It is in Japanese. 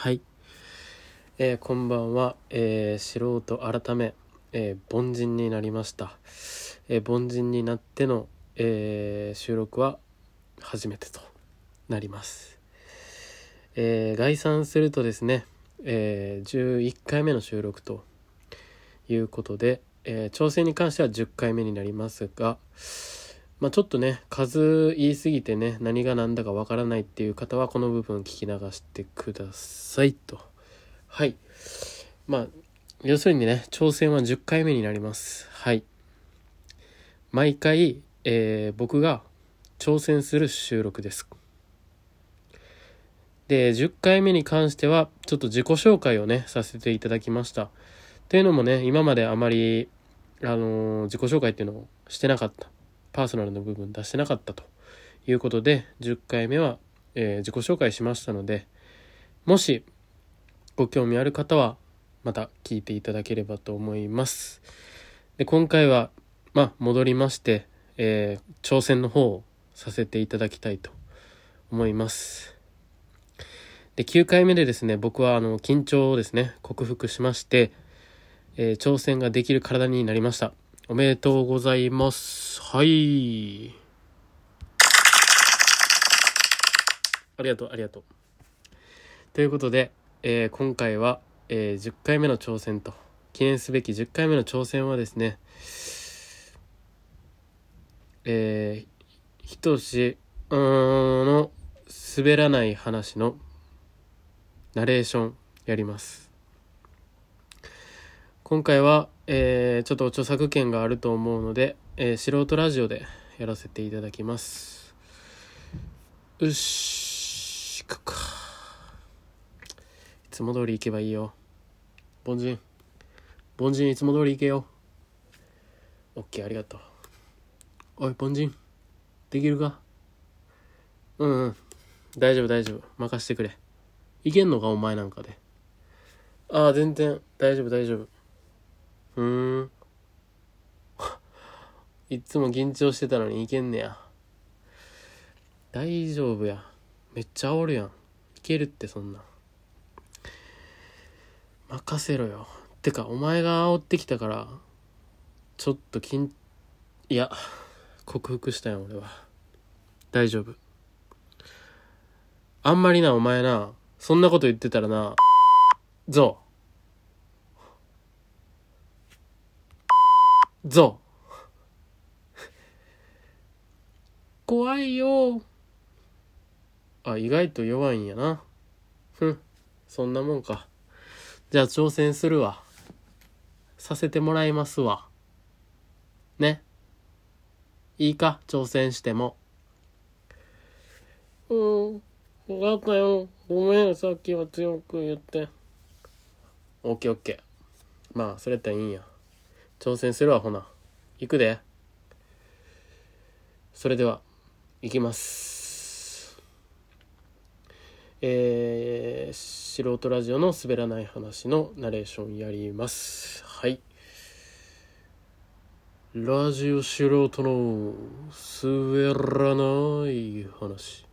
はい、えーこんばんは、えー素人改め、えー凡人になりました、えー凡人になっての、え収録は初めてとなります、え概算するとですね、え11回目の収録ということで、えー挑戦に関しては10回目になりますがまあ、ちょっとね数言い過ぎてね何が何だかわからないっていう方はこの部分聞き流してくださいと。はい。まあ要するにね挑戦は10回目になります。はい。毎回、えー僕が挑戦する収録です。で10回目に関してはちょっと自己紹介をねさせていただきました。というのもね今まであまりあのー自己紹介っていうのをしてなかった。パーソナルの部分出してなかったということで10回目は、えー自己紹介しましたのでもしご興味ある方はまた聞いていただければと思います。で今回はまあ戻りまして、えー挑戦の方をさせていただきたいと思います。で9回目でですね僕はあの緊張をですね克服しまして、えー挑戦ができる体になりました。おめでとうございます。はい。ありがとう、ありがとう。ということで、えー今回は、えー10回目の挑戦と、記念すべき10回目の挑戦はですね、えー、ひとし、うーんの滑らない話のナレーションやります。今回は、えーちょっと著作権があると思うので、えー素人ラジオでやらせていただきます。うっし行くか。いつも通り行けばいいよ。凡人。凡人いつも通り行けよ。オッケーありがとう。おい凡人。できるか？うんうん。大丈夫大丈夫。任してくれ。いけんのか？お前なんかで。ああ全然。大丈夫大丈夫。うーん。いっつも緊張してたのにいけんねや。大丈夫や。めっちゃ煽るやん。いけるってそんな。任せろよ。てか、お前が煽ってきたから、ちょっと緊、いや、克服したよ、俺は。大丈夫。あんまりな、お前な、そんなこと言ってたらな、ゾウ。ゾウ。怖いよ。あ、意外と弱いんやな。ふん、そんなもんか。じゃあ挑戦するわ。させてもらいますわ。ね。いいか、挑戦しても。うん、わかったよ。ごめん、さっきは強く言って。オッケーオッケー。まあ、それったらいいんや。挑戦するわほな。行くで。それでは行きます。えー、素人ラジオの滑らない話のナレーションやります。はい。ラジオ素人の滑らない話。